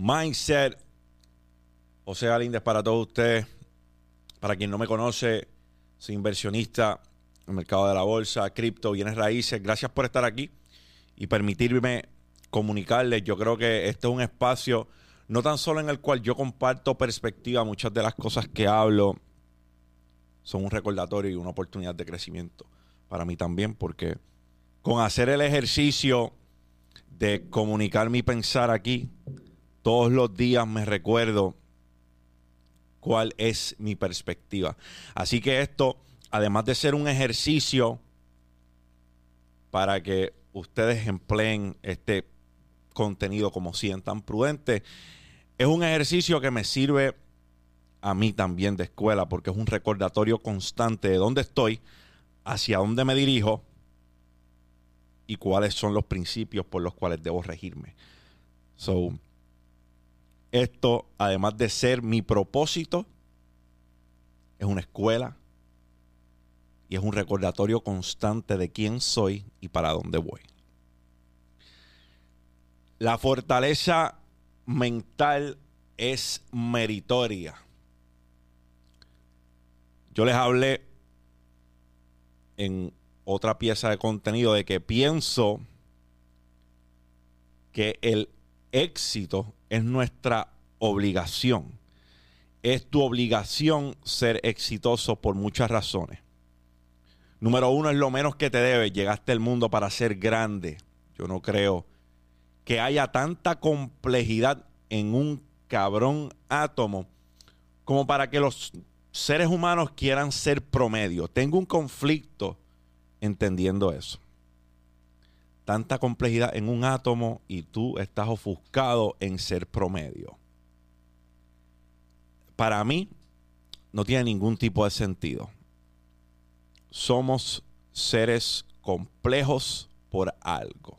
Mindset. José Galíndez para todos ustedes. Para quien no me conoce, soy inversionista en el mercado de la bolsa, cripto, bienes raíces. Gracias por estar aquí y permitirme comunicarles. Yo creo que este es un espacio no tan solo en el cual yo comparto perspectiva, muchas de las cosas que hablo son un recordatorio y una oportunidad de crecimiento para mí también, porque con hacer el ejercicio de comunicar mi pensar aquí, todos los días me recuerdo cuál es mi perspectiva. Así que esto, además de ser un ejercicio para que ustedes empleen este contenido como sientan prudente, es un ejercicio que me sirve a mí también de escuela porque es un recordatorio constante de dónde estoy, hacia dónde me dirijo y cuáles son los principios por los cuales debo regirme. So, esto, además de ser mi propósito, es una escuela y es un recordatorio constante de quién soy y para dónde voy. La fortaleza mental es meritoria. Yo les hablé en otra pieza de contenido de que pienso que el éxito es nuestra obligación. Es tu obligación ser exitoso por muchas razones. Número uno es lo menos que te debe. Llegaste al mundo para ser grande. Yo no creo que haya tanta complejidad en un cabrón átomo como para que los seres humanos quieran ser promedio. Tengo un conflicto entendiendo eso tanta complejidad en un átomo y tú estás ofuscado en ser promedio. Para mí no tiene ningún tipo de sentido. Somos seres complejos por algo.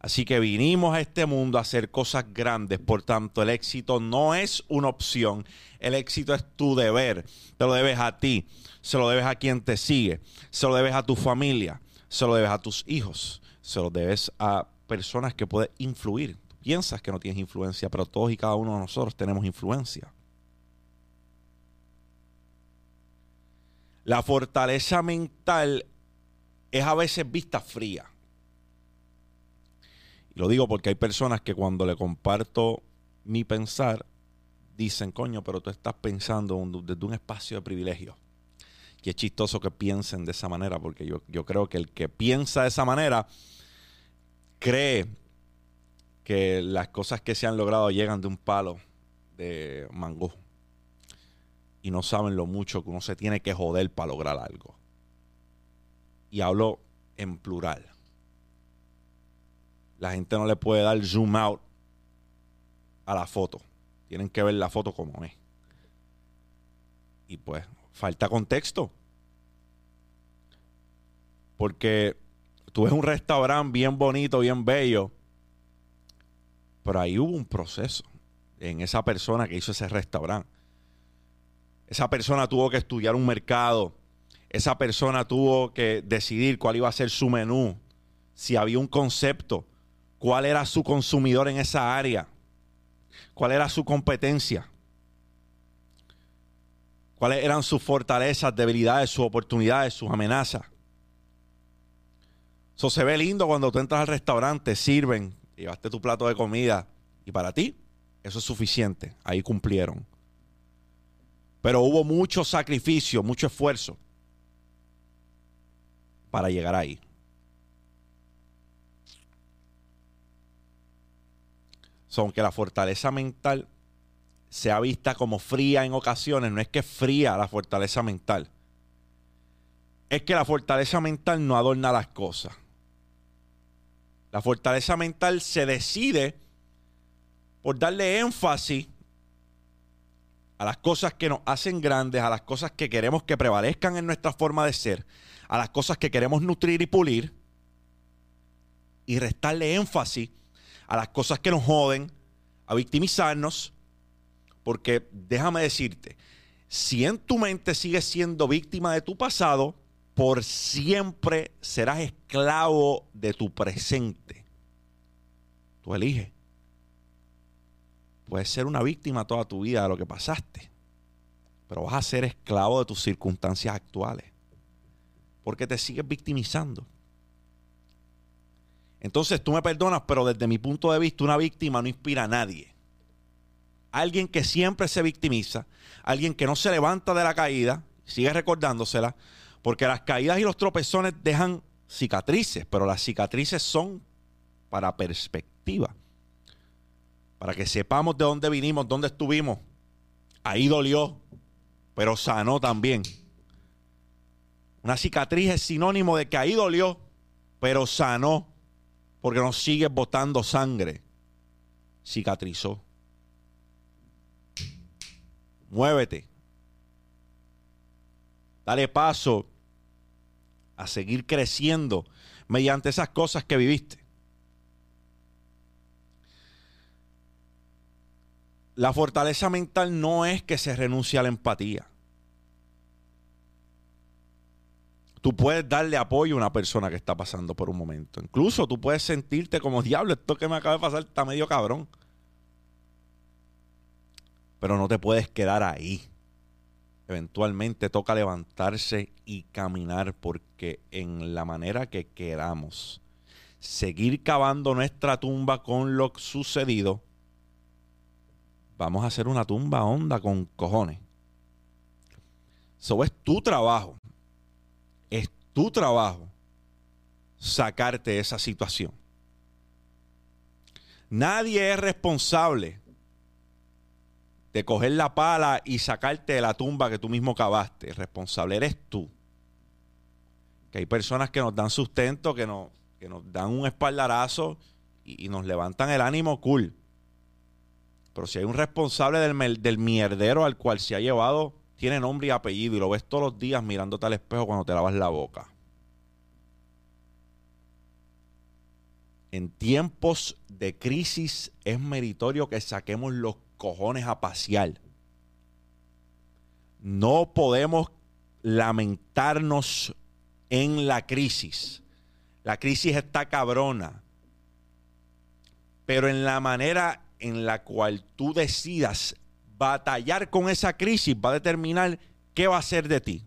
Así que vinimos a este mundo a hacer cosas grandes, por tanto el éxito no es una opción, el éxito es tu deber, te lo debes a ti, se lo debes a quien te sigue, se lo debes a tu familia, se lo debes a tus hijos, se lo debes a personas que puedes influir. piensas que no tienes influencia, pero todos y cada uno de nosotros tenemos influencia. La fortaleza mental es a veces vista fría. Y lo digo porque hay personas que cuando le comparto mi pensar, dicen, coño, pero tú estás pensando desde un espacio de privilegio. Y es chistoso que piensen de esa manera, porque yo, yo creo que el que piensa de esa manera cree que las cosas que se han logrado llegan de un palo de mango. Y no saben lo mucho que uno se tiene que joder para lograr algo. Y hablo en plural. La gente no le puede dar zoom out a la foto. Tienen que ver la foto como es. Y pues falta contexto. Porque tú ves un restaurante bien bonito, bien bello, pero ahí hubo un proceso en esa persona que hizo ese restaurante. Esa persona tuvo que estudiar un mercado. Esa persona tuvo que decidir cuál iba a ser su menú. Si había un concepto, cuál era su consumidor en esa área, cuál era su competencia, cuáles eran sus fortalezas, debilidades, sus oportunidades, sus amenazas. Eso se ve lindo cuando tú entras al restaurante, sirven, llevaste tu plato de comida y para ti eso es suficiente. Ahí cumplieron. Pero hubo mucho sacrificio, mucho esfuerzo para llegar ahí. Son que la fortaleza mental sea vista como fría en ocasiones, no es que fría la fortaleza mental. Es que la fortaleza mental no adorna las cosas. La fortaleza mental se decide por darle énfasis a las cosas que nos hacen grandes, a las cosas que queremos que prevalezcan en nuestra forma de ser, a las cosas que queremos nutrir y pulir, y restarle énfasis a las cosas que nos joden, a victimizarnos, porque déjame decirte, si en tu mente sigues siendo víctima de tu pasado, por siempre serás esclavo de tu presente. Tú eliges. puedes ser una víctima toda tu vida de lo que pasaste, pero vas a ser esclavo de tus circunstancias actuales, porque te sigues victimizando. Entonces tú me perdonas, pero desde mi punto de vista una víctima no inspira a nadie. Alguien que siempre se victimiza, alguien que no se levanta de la caída, sigue recordándosela, porque las caídas y los tropezones dejan cicatrices, pero las cicatrices son para perspectiva. Para que sepamos de dónde vinimos, dónde estuvimos. Ahí dolió, pero sanó también. Una cicatriz es sinónimo de que ahí dolió, pero sanó porque nos sigue botando sangre. Cicatrizó. Muévete. Dale paso a seguir creciendo mediante esas cosas que viviste. La fortaleza mental no es que se renuncie a la empatía. tú puedes darle apoyo a una persona que está pasando por un momento. Incluso tú puedes sentirte como diablo, esto que me acaba de pasar está medio cabrón. Pero no te puedes quedar ahí. Eventualmente toca levantarse y caminar porque en la manera que queramos seguir cavando nuestra tumba con lo sucedido, vamos a hacer una tumba honda con cojones. Eso es tu trabajo es tu trabajo sacarte de esa situación. Nadie es responsable de coger la pala y sacarte de la tumba que tú mismo cavaste. El responsable eres tú. Que hay personas que nos dan sustento, que nos, que nos dan un espaldarazo y, nos levantan el ánimo, cool. Pero si hay un responsable del, del mierdero al cual se ha llevado tiene nombre y apellido y lo ves todos los días mirándote al espejo cuando te lavas la boca. En tiempos de crisis es meritorio que saquemos los cojones a pasear. No podemos lamentarnos en la crisis. La crisis está cabrona. Pero en la manera en la cual tú decidas batallar con esa crisis va a determinar qué va a ser de ti.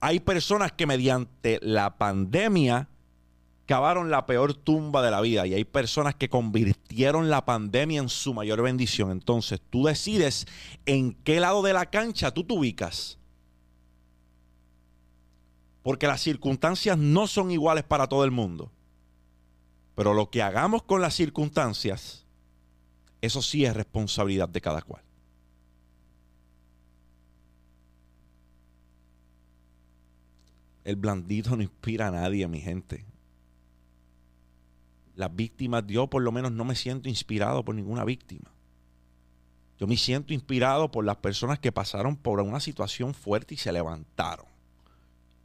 Hay personas que mediante la pandemia cavaron la peor tumba de la vida y hay personas que convirtieron la pandemia en su mayor bendición. Entonces tú decides en qué lado de la cancha tú te ubicas. Porque las circunstancias no son iguales para todo el mundo. Pero lo que hagamos con las circunstancias eso sí es responsabilidad de cada cual. El blandito no inspira a nadie, mi gente. Las víctimas, yo por lo menos no me siento inspirado por ninguna víctima. Yo me siento inspirado por las personas que pasaron por una situación fuerte y se levantaron.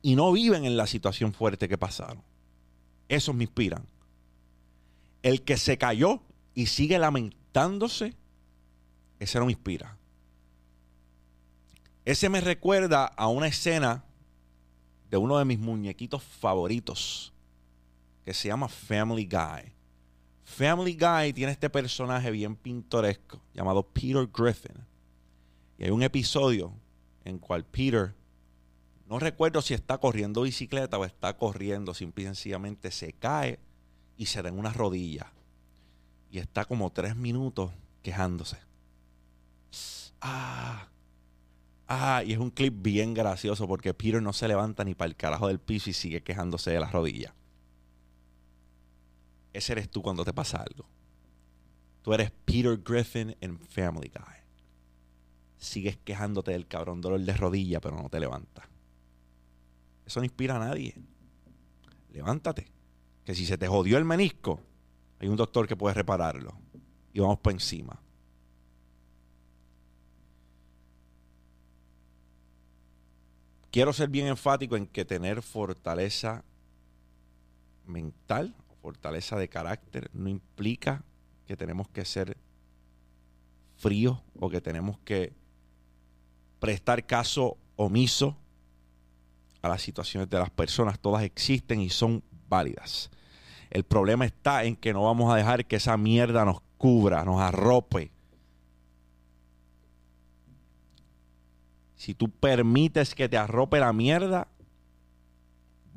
Y no viven en la situación fuerte que pasaron. Esos me inspiran. El que se cayó y sigue lamentando dándose, ese no me inspira. Ese me recuerda a una escena de uno de mis muñequitos favoritos, que se llama Family Guy. Family Guy tiene este personaje bien pintoresco llamado Peter Griffin. Y hay un episodio en cual Peter, no recuerdo si está corriendo bicicleta o está corriendo, sencillamente se cae y se da en una rodilla y está como tres minutos quejándose. Ah, ah, y es un clip bien gracioso porque Peter no se levanta ni para el carajo del piso y sigue quejándose de las rodillas. Ese eres tú cuando te pasa algo. Tú eres Peter Griffin en Family Guy. Sigues quejándote del cabrón dolor de rodilla, pero no te levantas. Eso no inspira a nadie. Levántate. Que si se te jodió el menisco, hay un doctor que puede repararlo. Y vamos por encima. Quiero ser bien enfático en que tener fortaleza mental fortaleza de carácter no implica que tenemos que ser fríos o que tenemos que prestar caso omiso a las situaciones de las personas. Todas existen y son válidas. El problema está en que no vamos a dejar que esa mierda nos cubra, nos arrope. Si tú permites que te arrope la mierda,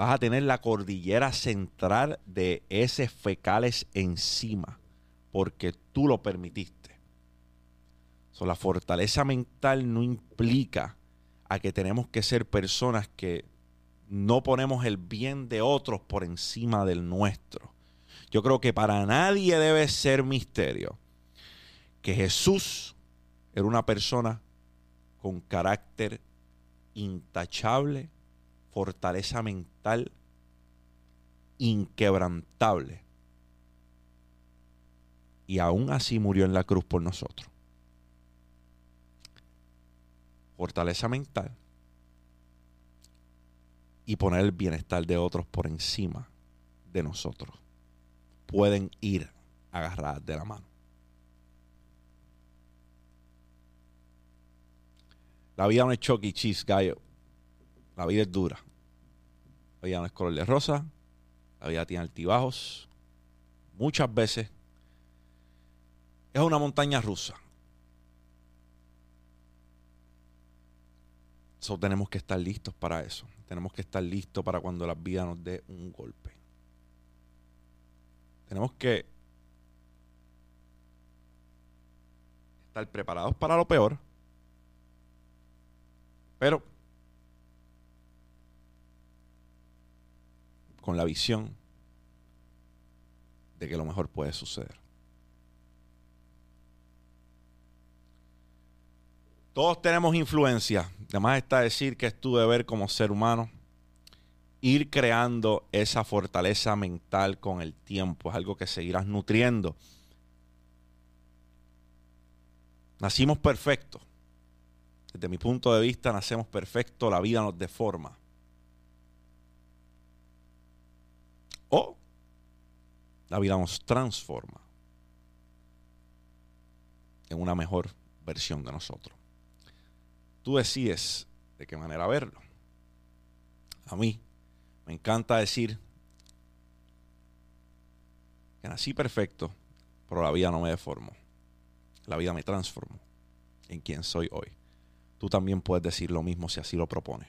vas a tener la cordillera central de ese fecales encima, porque tú lo permitiste. la fortaleza mental no implica a que tenemos que ser personas que no ponemos el bien de otros por encima del nuestro. Yo creo que para nadie debe ser misterio que Jesús era una persona con carácter intachable, fortaleza mental inquebrantable. Y aún así murió en la cruz por nosotros. Fortaleza mental y poner el bienestar de otros por encima de nosotros. Pueden ir agarradas de la mano. La vida no es choque cheese, gallo. La vida es dura. La vida no es color de rosa. La vida tiene altibajos. Muchas veces es una montaña rusa. So, tenemos que estar listos para eso. Tenemos que estar listos para cuando la vida nos dé un golpe. Tenemos que estar preparados para lo peor, pero con la visión de que lo mejor puede suceder. Todos tenemos influencia. Además está decir que es tu deber como ser humano ir creando esa fortaleza mental con el tiempo. Es algo que seguirás nutriendo. Nacimos perfectos. Desde mi punto de vista, nacemos perfectos. La vida nos deforma. O la vida nos transforma en una mejor versión de nosotros. Tú decides de qué manera verlo. A mí me encanta decir que nací perfecto, pero la vida no me deformó. La vida me transformó en quien soy hoy. Tú también puedes decir lo mismo si así lo propones.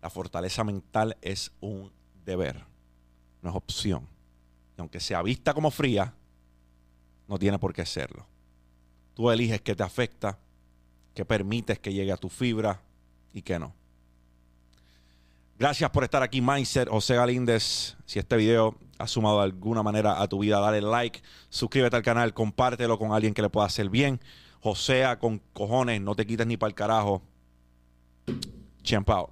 La fortaleza mental es un deber, no es opción. Y aunque sea vista como fría, no tiene por qué serlo. Tú eliges qué te afecta que permites que llegue a tu fibra y que no. Gracias por estar aquí, Mindset, José Galíndez. Si este video ha sumado de alguna manera a tu vida, dale like, suscríbete al canal, compártelo con alguien que le pueda hacer bien. Josea con cojones, no te quites ni para el carajo. Chiempao.